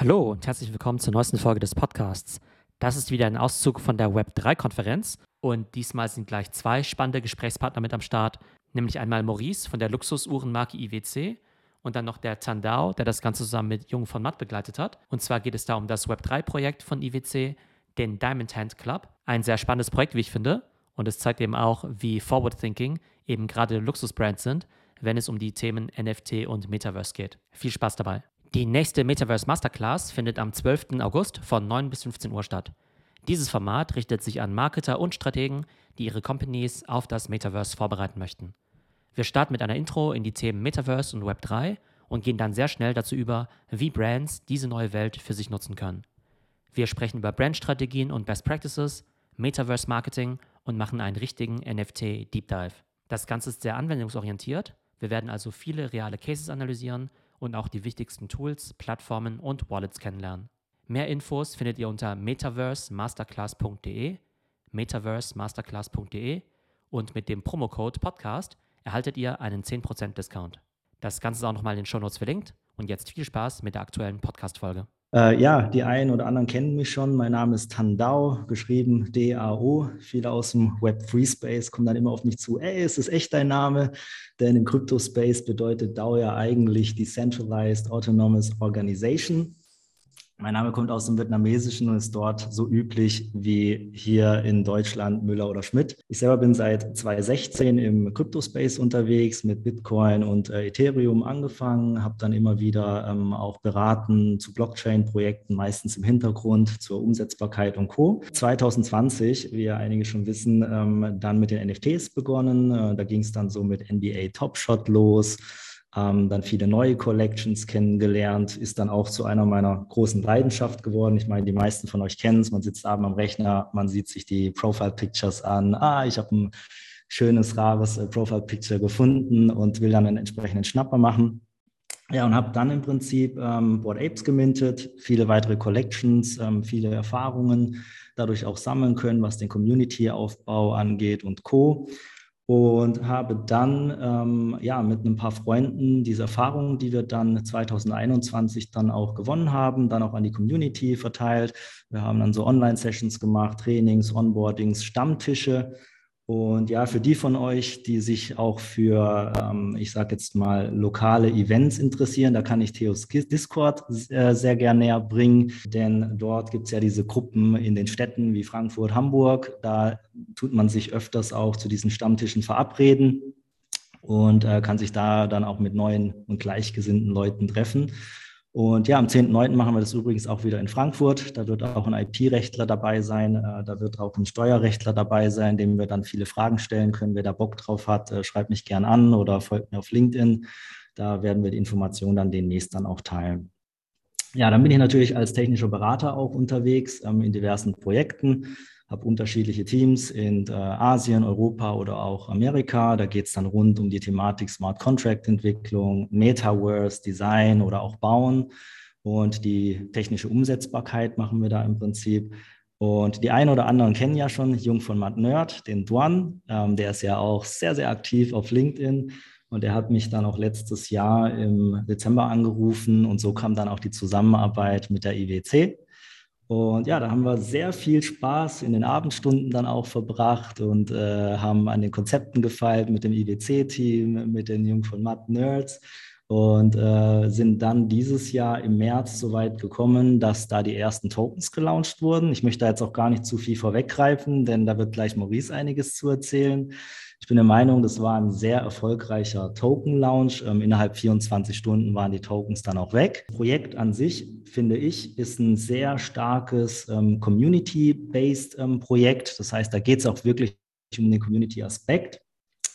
Hallo und herzlich willkommen zur neuesten Folge des Podcasts. Das ist wieder ein Auszug von der Web3-Konferenz und diesmal sind gleich zwei spannende Gesprächspartner mit am Start, nämlich einmal Maurice von der Luxusuhrenmarke IWC und dann noch der Tandao, der das Ganze zusammen mit Jung von Matt begleitet hat. Und zwar geht es da um das Web3-Projekt von IWC, den Diamond Hand Club. Ein sehr spannendes Projekt, wie ich finde. Und es zeigt eben auch, wie Forward Thinking eben gerade Luxusbrands sind, wenn es um die Themen NFT und Metaverse geht. Viel Spaß dabei. Die nächste Metaverse Masterclass findet am 12. August von 9 bis 15 Uhr statt. Dieses Format richtet sich an Marketer und Strategen, die ihre Companies auf das Metaverse vorbereiten möchten. Wir starten mit einer Intro in die Themen Metaverse und Web3 und gehen dann sehr schnell dazu über, wie Brands diese neue Welt für sich nutzen können. Wir sprechen über Brandstrategien und Best Practices, Metaverse Marketing und machen einen richtigen NFT Deep Dive. Das Ganze ist sehr anwendungsorientiert. Wir werden also viele reale Cases analysieren und auch die wichtigsten Tools, Plattformen und Wallets kennenlernen. Mehr Infos findet ihr unter metaversemasterclass.de, metaversemasterclass.de und mit dem Promocode Podcast erhaltet ihr einen 10% Discount. Das Ganze ist auch nochmal in den Shownotes verlinkt und jetzt viel Spaß mit der aktuellen Podcast-Folge. Äh, ja, die einen oder anderen kennen mich schon. Mein Name ist Tandau, geschrieben D-A-O. Viele aus dem Web3-Space kommen dann immer auf mich zu, ey, ist das echt dein Name? Denn im Crypto-Space bedeutet DAO ja eigentlich Decentralized Autonomous Organization. Mein Name kommt aus dem Vietnamesischen und ist dort so üblich wie hier in Deutschland Müller oder Schmidt. Ich selber bin seit 2016 im Crypto-Space unterwegs, mit Bitcoin und äh, Ethereum angefangen, habe dann immer wieder ähm, auch beraten zu Blockchain-Projekten, meistens im Hintergrund zur Umsetzbarkeit und Co. 2020, wie ja einige schon wissen, ähm, dann mit den NFTs begonnen. Äh, da ging es dann so mit NBA Top Shot los ähm, dann viele neue Collections kennengelernt, ist dann auch zu einer meiner großen Leidenschaft geworden. Ich meine, die meisten von euch kennen es, man sitzt abends am Rechner, man sieht sich die Profile-Pictures an, ah, ich habe ein schönes, rares äh, Profile-Picture gefunden und will dann einen entsprechenden Schnapper machen. Ja, und habe dann im Prinzip ähm, Board Apes gemintet, viele weitere Collections, ähm, viele Erfahrungen dadurch auch sammeln können, was den Community-Aufbau angeht und Co und habe dann ähm, ja mit ein paar Freunden diese Erfahrungen, die wir dann 2021 dann auch gewonnen haben, dann auch an die Community verteilt. Wir haben dann so Online-Sessions gemacht, Trainings, Onboardings, Stammtische und ja, für die von euch, die sich auch für, ähm, ich sage jetzt mal, lokale Events interessieren, da kann ich Theos Discord äh, sehr gerne näher bringen, denn dort gibt es ja diese Gruppen in den Städten wie Frankfurt, Hamburg. Da tut man sich öfters auch zu diesen Stammtischen verabreden und äh, kann sich da dann auch mit neuen und gleichgesinnten Leuten treffen. Und ja, am 10.9. machen wir das übrigens auch wieder in Frankfurt. Da wird auch ein IP-Rechtler dabei sein. Äh, da wird auch ein Steuerrechtler dabei sein, dem wir dann viele Fragen stellen können. Wer da Bock drauf hat, äh, schreibt mich gern an oder folgt mir auf LinkedIn. Da werden wir die Informationen dann demnächst dann auch teilen. Ja, dann bin ich natürlich als technischer Berater auch unterwegs ähm, in diversen Projekten habe unterschiedliche Teams in äh, Asien, Europa oder auch Amerika. Da geht es dann rund um die Thematik Smart Contract Entwicklung, Metaverse, Design oder auch Bauen. Und die technische Umsetzbarkeit machen wir da im Prinzip. Und die einen oder anderen kennen ja schon Jung von Matt Nerd, den Duan. Ähm, der ist ja auch sehr, sehr aktiv auf LinkedIn. Und er hat mich dann auch letztes Jahr im Dezember angerufen. Und so kam dann auch die Zusammenarbeit mit der IWC. Und ja, da haben wir sehr viel Spaß in den Abendstunden dann auch verbracht und äh, haben an den Konzepten gefeilt mit dem IWC-Team, mit den Jung von Matt Nerds und äh, sind dann dieses Jahr im März so weit gekommen, dass da die ersten Tokens gelauncht wurden. Ich möchte da jetzt auch gar nicht zu viel vorweggreifen, denn da wird gleich Maurice einiges zu erzählen. Ich bin der Meinung, das war ein sehr erfolgreicher Token-Launch. Ähm, innerhalb 24 Stunden waren die Tokens dann auch weg. Das Projekt an sich, finde ich, ist ein sehr starkes ähm, Community-based ähm, Projekt. Das heißt, da geht es auch wirklich um den Community-Aspekt.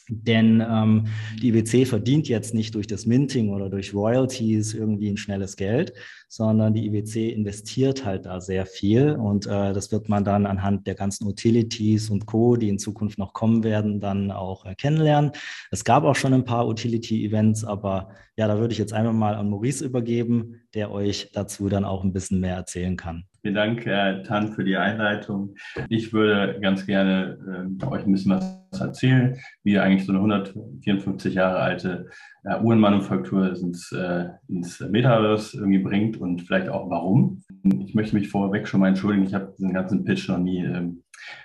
Denn ähm, die IWC verdient jetzt nicht durch das Minting oder durch Royalties irgendwie ein schnelles Geld, sondern die IWC investiert halt da sehr viel und äh, das wird man dann anhand der ganzen Utilities und Co., die in Zukunft noch kommen werden, dann auch äh, kennenlernen. Es gab auch schon ein paar Utility-Events, aber ja, da würde ich jetzt einfach mal an Maurice übergeben, der euch dazu dann auch ein bisschen mehr erzählen kann. Vielen Dank, Herr Tan, für die Einleitung. Ich würde ganz gerne äh, euch ein bisschen was erzählen, wie eigentlich so eine 154 Jahre alte äh, Uhrenmanufaktur ins, äh, ins Metaverse irgendwie bringt und vielleicht auch warum. Ich möchte mich vorweg schon mal entschuldigen, ich habe diesen ganzen Pitch noch nie ähm,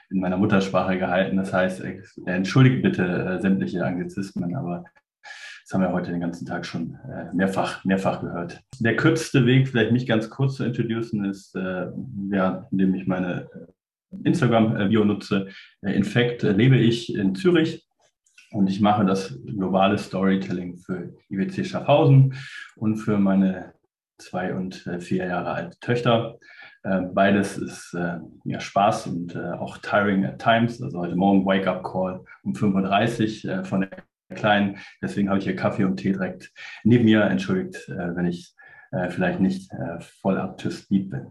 in meiner Muttersprache gehalten. Das heißt, äh, entschuldigt bitte äh, sämtliche Anglizismen, aber das haben wir heute den ganzen Tag schon äh, mehrfach, mehrfach gehört. Der kürzeste Weg, vielleicht mich ganz kurz zu introducen, ist, äh, ja, indem ich meine äh, Instagram-Bio nutze. Äh, in fact lebe ich in Zürich und ich mache das globale Storytelling für IWC Schaffhausen und für meine zwei und vier Jahre alte Töchter. Beides ist ja, Spaß und auch tiring at times. Also heute Morgen Wake-up Call um 5.30 Uhr von der klein. Deswegen habe ich hier Kaffee und Tee direkt neben mir. Entschuldigt, äh, wenn ich äh, vielleicht nicht äh, voll up to speed bin.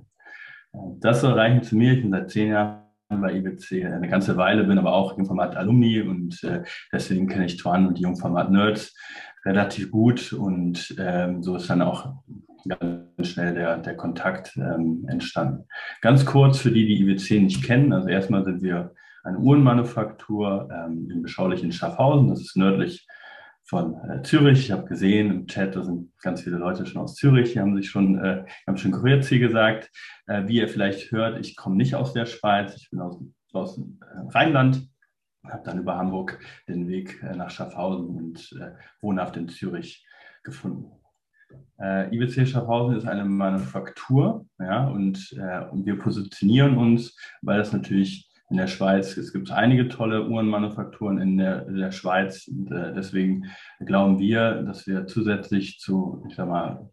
Das soll reichen zu mir. Ich bin seit zehn Jahren bei IBC eine ganze Weile, bin aber auch Jungformat-Alumni und deswegen kenne ich Twan und die Jungformat-Nerds relativ gut und ähm, so ist dann auch ganz schnell der, der Kontakt ähm, entstanden. Ganz kurz für die, die IWC nicht kennen. Also erstmal sind wir eine Uhrenmanufaktur ähm, im beschaulichen Schaffhausen. Das ist nördlich von äh, Zürich. Ich habe gesehen im Chat, da sind ganz viele Leute schon aus Zürich, die haben sich schon, äh, haben schon Kurierziel gesagt. Äh, wie ihr vielleicht hört, ich komme nicht aus der Schweiz, ich bin aus, aus dem äh, Rheinland, habe dann über Hamburg den Weg äh, nach Schaffhausen und äh, wohnhaft in Zürich gefunden. Äh, IBC Schaffhausen ist eine Manufaktur ja, und, äh, und wir positionieren uns, weil das natürlich in der Schweiz. Es gibt einige tolle Uhrenmanufakturen in der, in der Schweiz. Und, äh, deswegen glauben wir, dass wir zusätzlich zu, ich sag mal,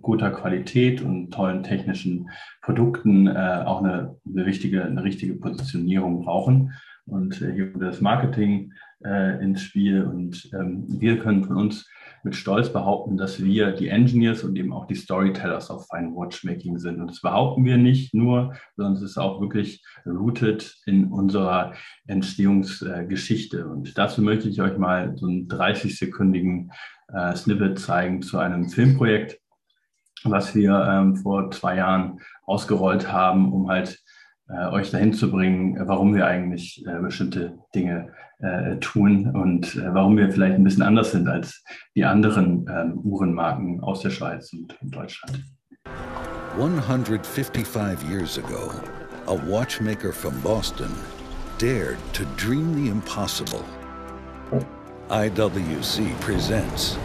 guter Qualität und tollen technischen Produkten äh, auch eine, eine, wichtige, eine richtige Positionierung brauchen. Und äh, hier kommt das Marketing äh, ins Spiel. Und ähm, wir können von uns mit Stolz behaupten, dass wir die Engineers und eben auch die Storytellers auf Fine Watchmaking sind. Und das behaupten wir nicht nur, sondern es ist auch wirklich rooted in unserer Entstehungsgeschichte. Und dazu möchte ich euch mal so einen 30-sekündigen äh, Snippet zeigen zu einem Filmprojekt, was wir ähm, vor zwei Jahren ausgerollt haben, um halt euch dahin zu bringen, warum wir eigentlich äh, bestimmte Dinge äh, tun und äh, warum wir vielleicht ein bisschen anders sind als die anderen ähm, Uhrenmarken aus der Schweiz und Deutschland. 155 years ago, a watchmaker from Boston dared to dream the impossible. IWC presents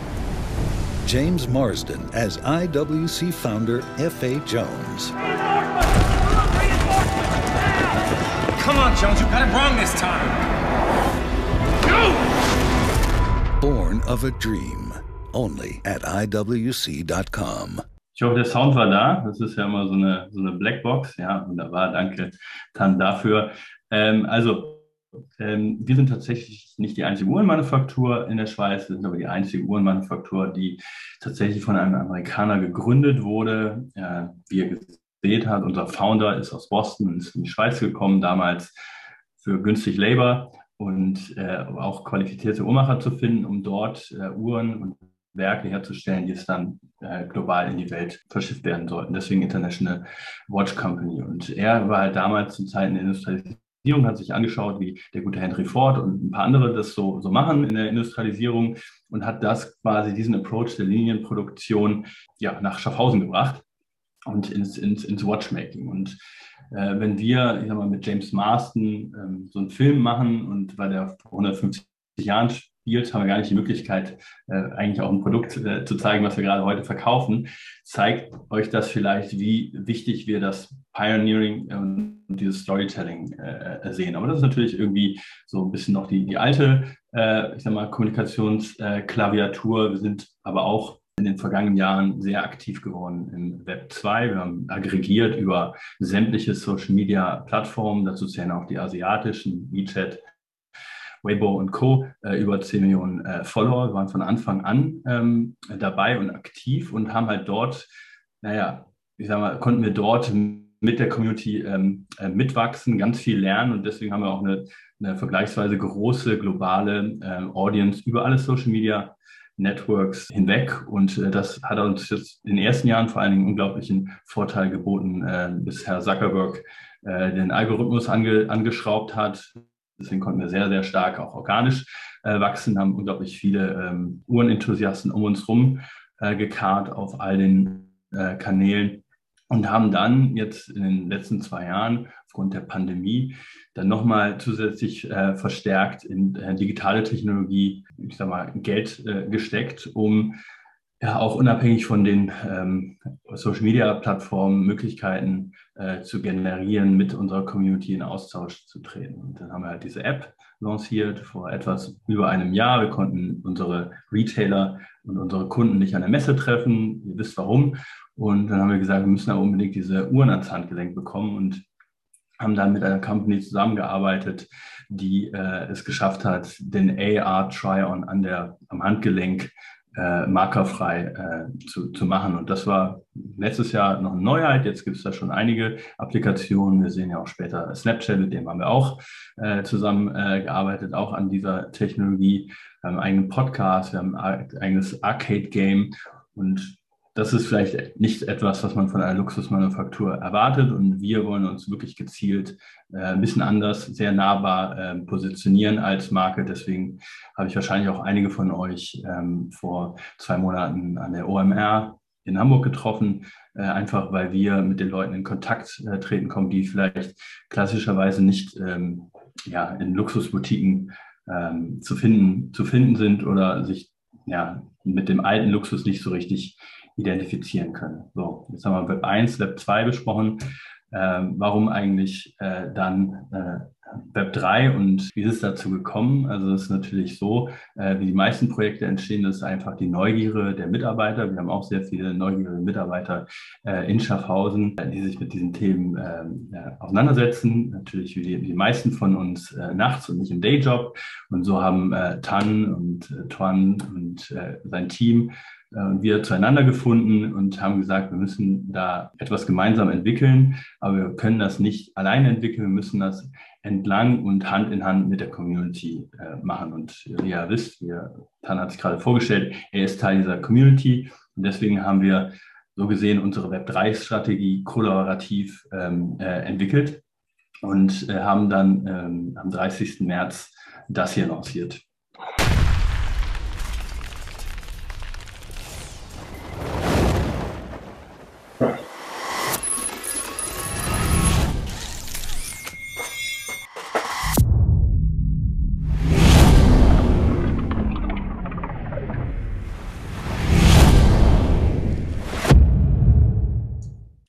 James Marsden as IWC founder F.A. Jones. Come on, Jones, you got it wrong this time. Born of a Dream. Only at IWC.com. Ich hoffe, der Sound war da. Das ist ja immer so eine, so eine Blackbox. Ja, wunderbar. Danke, Tan, dafür. Ähm, also, ähm, wir sind tatsächlich nicht die einzige Uhrenmanufaktur in der Schweiz. Wir sind aber die einzige Uhrenmanufaktur, die tatsächlich von einem Amerikaner gegründet wurde. Äh, wie gesehen hat, unser Founder ist aus Boston und ist in die Schweiz gekommen, damals für günstig Labor und äh, auch qualifizierte Uhrmacher zu finden, um dort äh, Uhren und Werke herzustellen, die es dann äh, global in die Welt verschifft werden sollten. Deswegen International Watch Company. Und er war halt damals zu Zeiten der Industrialisierung, hat sich angeschaut, wie der gute Henry Ford und ein paar andere das so, so machen in der Industrialisierung und hat das quasi diesen Approach der Linienproduktion ja, nach Schaffhausen gebracht und ins, ins, ins Watchmaking. Und äh, wenn wir, ich sag mal, mit James Marston ähm, so einen Film machen und weil der vor 150 Jahren spielt, haben wir gar nicht die Möglichkeit, äh, eigentlich auch ein Produkt äh, zu zeigen, was wir gerade heute verkaufen. Zeigt euch das vielleicht, wie wichtig wir das Pioneering und dieses Storytelling äh, sehen. Aber das ist natürlich irgendwie so ein bisschen noch die, die alte, äh, ich sag mal, Kommunikationsklaviatur. wir sind aber auch in den vergangenen Jahren sehr aktiv geworden im Web 2. Wir haben aggregiert über sämtliche Social Media Plattformen, dazu zählen auch die asiatischen, WeChat, Weibo und Co. Äh, über 10 Millionen äh, Follower, wir waren von Anfang an ähm, dabei und aktiv und haben halt dort, naja, ich sag mal, konnten wir dort mit der Community ähm, äh, mitwachsen, ganz viel lernen und deswegen haben wir auch eine, eine vergleichsweise große globale äh, Audience über alle Social Media Networks hinweg. Und äh, das hat uns jetzt in den ersten Jahren vor allen Dingen unglaublichen Vorteil geboten, äh, bis Herr Zuckerberg äh, den Algorithmus ange, angeschraubt hat. Deswegen konnten wir sehr, sehr stark auch organisch äh, wachsen, haben unglaublich viele ähm, Uhrenenthusiasten um uns herum äh, gekarrt auf all den äh, Kanälen und haben dann jetzt in den letzten zwei Jahren aufgrund der Pandemie dann nochmal zusätzlich äh, verstärkt in äh, digitale Technologie, ich sag mal, Geld äh, gesteckt, um ja auch unabhängig von den ähm, Social Media Plattformen Möglichkeiten äh, zu generieren, mit unserer Community in Austausch zu treten. Und dann haben wir halt diese App lanciert vor etwas über einem Jahr. Wir konnten unsere Retailer und unsere Kunden nicht an der Messe treffen. Ihr wisst warum. Und dann haben wir gesagt, wir müssen aber unbedingt diese Uhren ans Handgelenk bekommen und haben dann mit einer Company zusammengearbeitet, die äh, es geschafft hat, den AR Try-On an der, am Handgelenk äh, markerfrei äh, zu, zu machen. Und das war letztes Jahr noch eine Neuheit. Jetzt gibt es da schon einige Applikationen. Wir sehen ja auch später Snapchat, mit dem haben wir auch äh, zusammen äh, gearbeitet, auch an dieser Technologie. Wir haben einen eigenen Podcast, wir haben ein eigenes Arcade-Game und das ist vielleicht nicht etwas, was man von einer Luxusmanufaktur erwartet. Und wir wollen uns wirklich gezielt äh, ein bisschen anders, sehr nahbar äh, positionieren als Marke. Deswegen habe ich wahrscheinlich auch einige von euch ähm, vor zwei Monaten an der OMR in Hamburg getroffen, äh, einfach weil wir mit den Leuten in Kontakt äh, treten kommen, die vielleicht klassischerweise nicht ähm, ja, in Luxusboutiquen ähm, zu, finden, zu finden sind oder sich ja, mit dem alten Luxus nicht so richtig identifizieren können. So, jetzt haben wir Web 1, Web 2 besprochen. Ähm, warum eigentlich äh, dann äh, Web 3 und wie ist es dazu gekommen? Also es ist natürlich so, äh, wie die meisten Projekte entstehen, das ist einfach die Neugierde der Mitarbeiter. Wir haben auch sehr viele neugierige Mitarbeiter äh, in Schaffhausen, äh, die sich mit diesen Themen ähm, auseinandersetzen. Natürlich wie die, die meisten von uns äh, nachts und nicht im Dayjob. Und so haben Tan und Tuan und sein Team wir zueinander gefunden und haben gesagt, wir müssen da etwas gemeinsam entwickeln, aber wir können das nicht alleine entwickeln, wir müssen das entlang und Hand in Hand mit der Community äh, machen. Und wie ihr wisst, wir, Tan hat sich gerade vorgestellt, er ist Teil dieser Community und deswegen haben wir so gesehen unsere Web3-Strategie kollaborativ ähm, äh, entwickelt und äh, haben dann ähm, am 30. März das hier lanciert.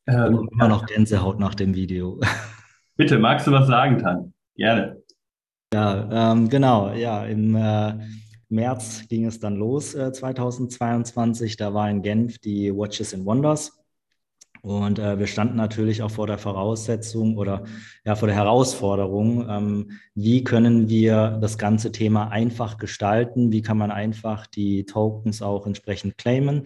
Ähm, immer noch Gänsehaut nach dem Video. Bitte, magst du was sagen, Tan? Gerne. Ja, ähm, genau. Ja, im äh, März ging es dann los, äh, 2022. Da war in Genf die Watches and Wonders. Und äh, wir standen natürlich auch vor der Voraussetzung oder ja vor der Herausforderung, ähm, wie können wir das ganze Thema einfach gestalten? Wie kann man einfach die Tokens auch entsprechend claimen?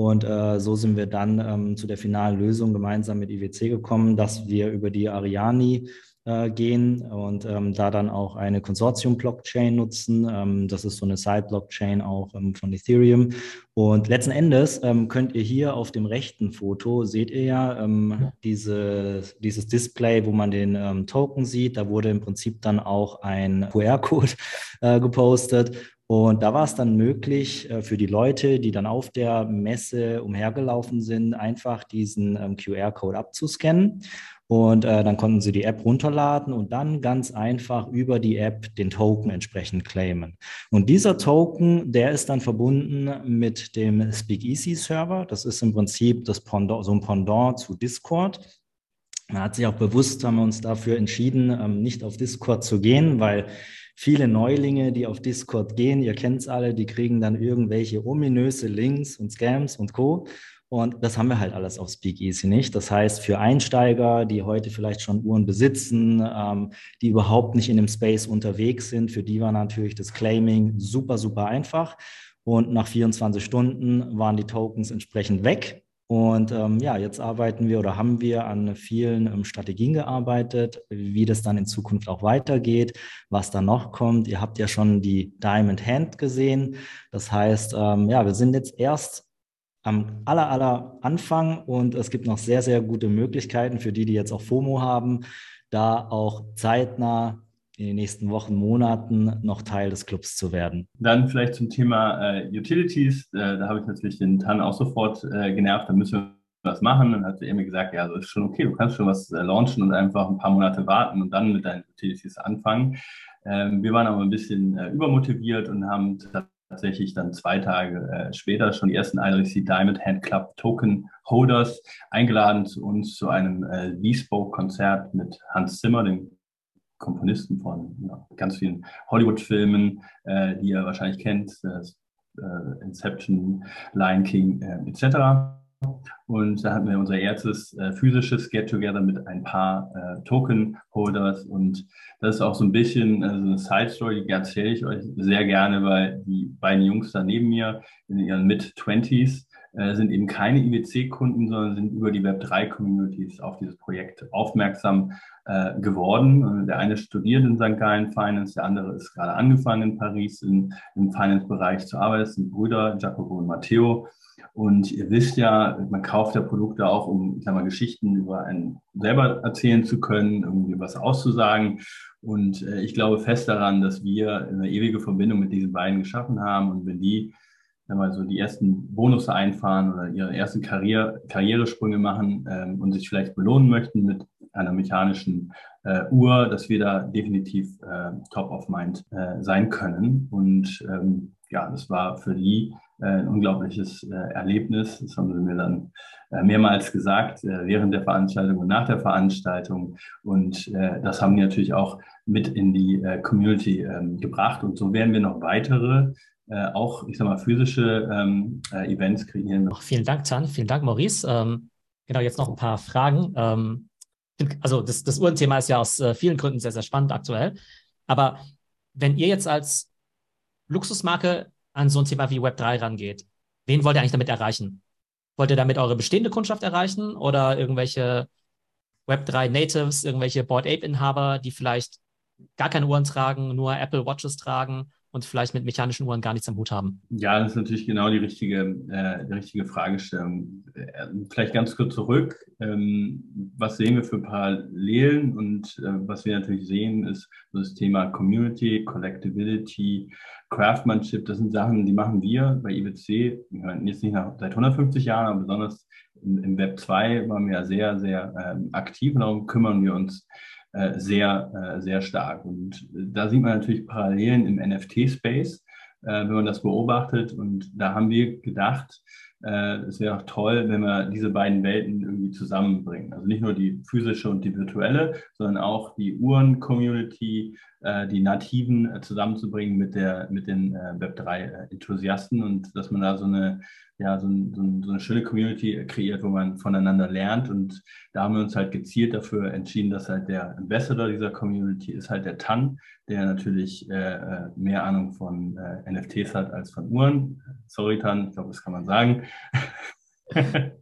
Und äh, so sind wir dann ähm, zu der finalen Lösung gemeinsam mit IWC gekommen, dass wir über die Ariani äh, gehen und ähm, da dann auch eine Konsortium-Blockchain nutzen. Ähm, das ist so eine Side-Blockchain auch ähm, von Ethereum. Und letzten Endes ähm, könnt ihr hier auf dem rechten Foto, seht ihr ja ähm, diese, dieses Display, wo man den Token sieht. Da wurde im Prinzip dann auch ein QR-Code äh, gepostet. Und da war es dann möglich äh, für die Leute, die dann auf der Messe umhergelaufen sind, einfach diesen ähm, QR-Code abzuscannen. Und äh, dann konnten sie die App runterladen und dann ganz einfach über die App den Token entsprechend claimen. Und dieser Token, der ist dann verbunden mit dem SpeakEasy Server. Das ist im Prinzip das Pendant, so ein Pendant zu Discord. Man hat sich auch bewusst, haben wir uns dafür entschieden, ähm, nicht auf Discord zu gehen, weil viele Neulinge, die auf Discord gehen, ihr kennt es alle, die kriegen dann irgendwelche ominöse Links und Scams und Co. Und das haben wir halt alles auf Speakeasy nicht. Das heißt, für Einsteiger, die heute vielleicht schon Uhren besitzen, ähm, die überhaupt nicht in dem Space unterwegs sind, für die war natürlich das Claiming super, super einfach. Und nach 24 Stunden waren die Tokens entsprechend weg. Und ähm, ja, jetzt arbeiten wir oder haben wir an vielen ähm, Strategien gearbeitet, wie das dann in Zukunft auch weitergeht, was da noch kommt. Ihr habt ja schon die Diamond Hand gesehen. Das heißt, ähm, ja, wir sind jetzt erst am aller, aller Anfang und es gibt noch sehr, sehr gute Möglichkeiten für die, die jetzt auch FOMO haben, da auch zeitnah in den nächsten Wochen, Monaten noch Teil des Clubs zu werden. Dann vielleicht zum Thema äh, Utilities. Äh, da habe ich natürlich den Tan auch sofort äh, genervt, da müssen wir was machen. Und hat er mir gesagt, ja, das ist schon okay, du kannst schon was äh, launchen und einfach ein paar Monate warten und dann mit deinen Utilities anfangen. Ähm, wir waren aber ein bisschen äh, übermotiviert und haben tatsächlich dann zwei Tage äh, später schon die ersten IRC Diamond Hand Club Token Holders eingeladen zu uns zu einem äh, Bespoke-Konzert mit Hans Zimmer, dem Komponisten von ja, ganz vielen Hollywood-Filmen, äh, die ihr wahrscheinlich kennt, äh, Inception, Lion King äh, etc. Und da hatten wir unser erstes äh, physisches Get-Together mit ein paar äh, Token-Holders. Und das ist auch so ein bisschen also eine Side-Story, die erzähle ich euch sehr gerne, weil die beiden Jungs da neben mir in ihren Mid-20s äh, sind eben keine IWC-Kunden, sondern sind über die Web3-Communities auf dieses Projekt aufmerksam äh, geworden. Der eine studiert in St. Gallen Finance, der andere ist gerade angefangen in Paris in, im Finance-Bereich zu arbeiten. Das sind Brüder Jacopo und Matteo. Und ihr wisst ja, man kauft ja Produkte auch, um ich sag mal, Geschichten über einen selber erzählen zu können, irgendwie was auszusagen. Und äh, ich glaube fest daran, dass wir eine ewige Verbindung mit diesen beiden geschaffen haben. Und wenn die wenn wir so die ersten Bonusse einfahren oder ihre ersten Karriere, Karrieresprünge machen ähm, und sich vielleicht belohnen möchten mit einer mechanischen äh, Uhr, dass wir da definitiv äh, top of mind äh, sein können. Und ähm, ja, das war für die äh, ein unglaubliches äh, Erlebnis. Das haben sie mir dann äh, mehrmals gesagt, während der Veranstaltung und nach der Veranstaltung. Und das haben die natürlich auch mit in die Community ähm, gebracht. Und so werden wir noch weitere äh, auch, ich sag mal, physische ähm, äh, Events kreieren. Vielen Dank, Tan. Vielen Dank, Maurice. Ähm, genau, jetzt noch ein paar Fragen. Ähm, also das, das Uhrenthema ist ja aus äh, vielen Gründen sehr, sehr spannend aktuell. Aber wenn ihr jetzt als Luxusmarke an so ein Thema wie Web3 rangeht, wen wollt ihr eigentlich damit erreichen? Wollt ihr damit eure bestehende Kundschaft erreichen oder irgendwelche Web3 Natives, irgendwelche Board Ape Inhaber, die vielleicht gar keine Uhren tragen, nur Apple Watches tragen und vielleicht mit mechanischen Uhren gar nichts am Hut haben? Ja, das ist natürlich genau die richtige, äh, die richtige Fragestellung. Äh, vielleicht ganz kurz zurück. Ähm, was sehen wir für Parallelen? Und äh, was wir natürlich sehen, ist das Thema Community, Collectability, Craftsmanship. Das sind Sachen, die machen wir bei IWC jetzt nicht nach, seit 150 Jahren, aber besonders im, im Web 2 waren wir ja sehr, sehr ähm, aktiv und darum kümmern wir uns äh, sehr, äh, sehr stark. Und da sieht man natürlich Parallelen im NFT-Space, äh, wenn man das beobachtet. Und da haben wir gedacht, es wäre auch toll, wenn wir diese beiden Welten irgendwie zusammenbringen. Also nicht nur die physische und die virtuelle, sondern auch die Uhren-Community, die Nativen zusammenzubringen mit, der, mit den Web3-Enthusiasten und dass man da so eine ja, so, ein, so, ein, so, eine schöne Community kreiert, wo man voneinander lernt. Und da haben wir uns halt gezielt dafür entschieden, dass halt der Ambassador dieser Community ist halt der Tan, der natürlich äh, äh mehr Ahnung von äh, NFTs hat als von Uhren. Sorry, Tan, ich glaube, das kann man sagen.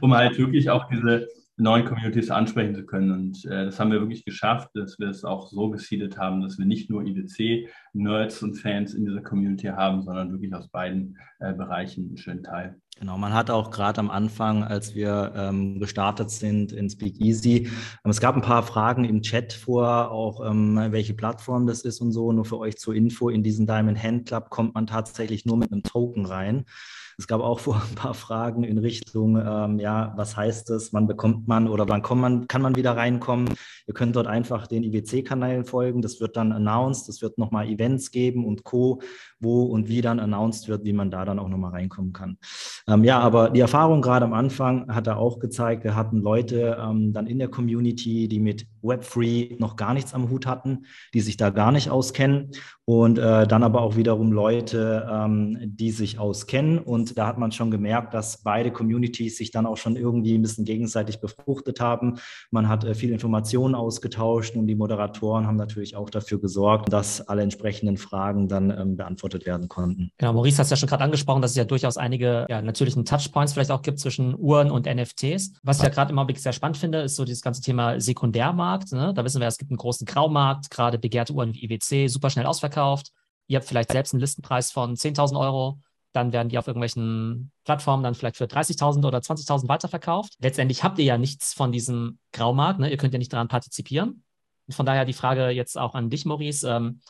um halt wirklich auch diese neuen Communities ansprechen zu können. Und äh, das haben wir wirklich geschafft, dass wir es auch so gesiedet haben, dass wir nicht nur IDC-Nerds und Fans in dieser Community haben, sondern wirklich aus beiden äh, Bereichen einen schönen Teil. Genau, man hat auch gerade am Anfang, als wir ähm, gestartet sind in Speakeasy, ähm, es gab ein paar Fragen im Chat vor, auch ähm, welche Plattform das ist und so. Nur für euch zur Info, in diesen Diamond Hand Club kommt man tatsächlich nur mit einem Token rein. Es gab auch vor ein paar Fragen in Richtung, ähm, ja, was heißt das, wann bekommt man oder wann kommt man, kann man wieder reinkommen. Ihr könnt dort einfach den IWC-Kanälen folgen. Das wird dann announced. Es wird nochmal Events geben und Co., wo und wie dann announced wird, wie man da dann auch nochmal reinkommen kann. Ähm, ja, aber die Erfahrung gerade am Anfang hat er auch gezeigt, wir hatten Leute ähm, dann in der Community, die mit Web3 noch gar nichts am Hut hatten, die sich da gar nicht auskennen und äh, dann aber auch wiederum Leute, ähm, die sich auskennen. Und da hat man schon gemerkt, dass beide Communities sich dann auch schon irgendwie ein bisschen gegenseitig befruchtet haben. Man hat äh, viel Informationen ausgetauscht und die Moderatoren haben natürlich auch dafür gesorgt, dass alle entsprechenden Fragen dann ähm, beantwortet werden konnten. Genau, Maurice hat es ja schon gerade angesprochen, dass es ja durchaus einige ja, natürlichen Touchpoints vielleicht auch gibt zwischen Uhren und NFTs. Was ich ja gerade im Augenblick sehr spannend finde, ist so dieses ganze Thema Sekundärmarkt. Ne? Da wissen wir, es gibt einen großen Graumarkt, gerade begehrte Uhren wie IWC, super schnell ausverkauft. Ihr habt vielleicht selbst einen Listenpreis von 10.000 Euro dann werden die auf irgendwelchen Plattformen dann vielleicht für 30.000 oder 20.000 weiterverkauft. Letztendlich habt ihr ja nichts von diesem Graumarkt, ne? ihr könnt ja nicht daran partizipieren. Und von daher die Frage jetzt auch an dich, Maurice. Ähm,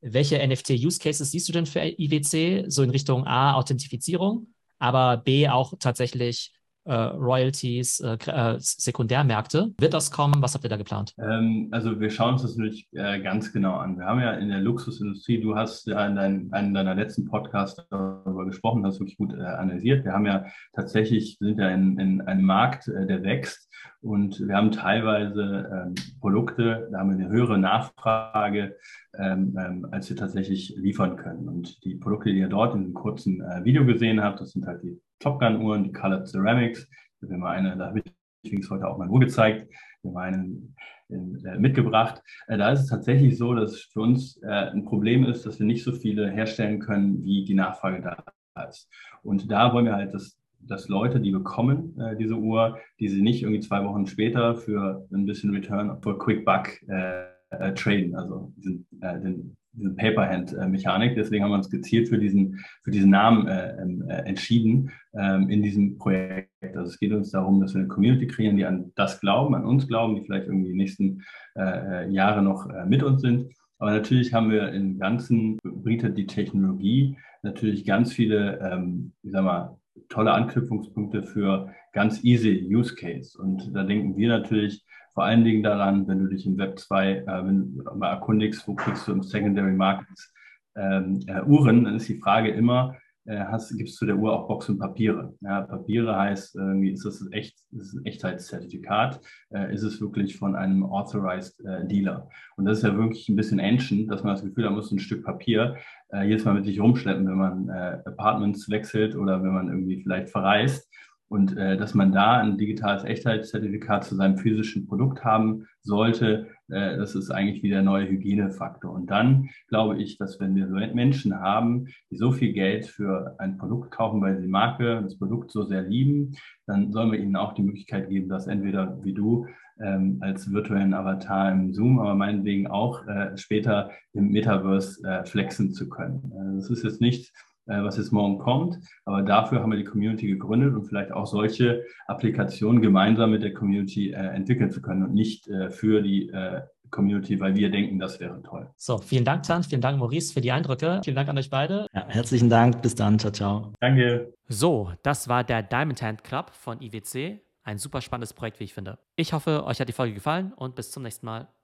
welche NFT-Use-Cases siehst du denn für IWC? So in Richtung A, Authentifizierung, aber B, auch tatsächlich äh, Royalties, äh, äh, Sekundärmärkte. Wird das kommen? Was habt ihr da geplant? Ähm, also wir schauen uns das natürlich äh, ganz genau an. Wir haben ja in der Luxusindustrie, du hast ja in dein, einem deiner letzten Podcasts darüber gesprochen, hast wirklich gut äh, analysiert. Wir haben ja tatsächlich, sind ja in, in einem Markt, äh, der wächst und wir haben teilweise ähm, Produkte, da haben wir eine höhere Nachfrage, ähm, ähm, als wir tatsächlich liefern können. Und die Produkte, die ihr dort in einem kurzen äh, Video gesehen habt, das sind halt die Top Gun-Uhren, die Colored Ceramics. Ich habe mal eine, da habe ich übrigens heute auch mal Uhr gezeigt, wir haben einen äh, mitgebracht. Äh, da ist es tatsächlich so, dass für uns äh, ein Problem ist, dass wir nicht so viele herstellen können, wie die Nachfrage da ist. Und da wollen wir halt, dass, dass Leute, die bekommen äh, diese Uhr, die sie nicht irgendwie zwei Wochen später für ein bisschen Return für Quick Buck äh, äh, traden, also diesen, den diese Paperhand-Mechanik. Deswegen haben wir uns gezielt für diesen, für diesen Namen äh, ähm, äh, entschieden ähm, in diesem Projekt. Also es geht uns darum, dass wir eine Community kreieren, die an das glauben, an uns glauben, die vielleicht irgendwie die nächsten äh, äh Jahre noch äh, mit uns sind. Aber natürlich haben wir im Ganzen bietet die Technologie natürlich ganz viele, ähm, ich sag mal, tolle Anknüpfungspunkte für ganz easy Use Case. Und da denken wir natürlich vor allen Dingen daran, wenn du dich im Web 2 äh, wenn mal erkundigst, wo kriegst du im Secondary Markets ähm, äh, Uhren, dann ist die Frage immer, hast, gibst du der Uhr auch Box und Papiere? Ja, Papiere heißt, irgendwie ist das echt, ist ein Echtheitszertifikat? Äh, ist es wirklich von einem Authorized äh, Dealer? Und das ist ja wirklich ein bisschen ancient, dass man das Gefühl hat, man muss ein Stück Papier äh, jedes Mal mit sich rumschleppen, wenn man äh, Apartments wechselt oder wenn man irgendwie vielleicht verreist. Und äh, dass man da ein digitales Echtheitszertifikat zu seinem physischen Produkt haben sollte, äh, das ist eigentlich wieder der neue Hygienefaktor. Und dann glaube ich, dass wenn wir Menschen haben, die so viel Geld für ein Produkt kaufen, weil sie die Marke, das Produkt so sehr lieben, dann sollen wir ihnen auch die Möglichkeit geben, das entweder wie du ähm, als virtuellen Avatar im Zoom, aber meinetwegen auch äh, später im Metaverse äh, flexen zu können. Äh, das ist jetzt nicht äh, was jetzt morgen kommt. Aber dafür haben wir die Community gegründet und vielleicht auch solche Applikationen gemeinsam mit der Community äh, entwickeln zu können und nicht äh, für die äh, Community, weil wir denken, das wäre toll. So, vielen Dank, Tan, vielen Dank, Maurice, für die Eindrücke. Vielen Dank an euch beide. Ja, herzlichen Dank, bis dann, ciao, ciao. Danke. So, das war der Diamond Hand Club von IWC. Ein super spannendes Projekt, wie ich finde. Ich hoffe, euch hat die Folge gefallen und bis zum nächsten Mal.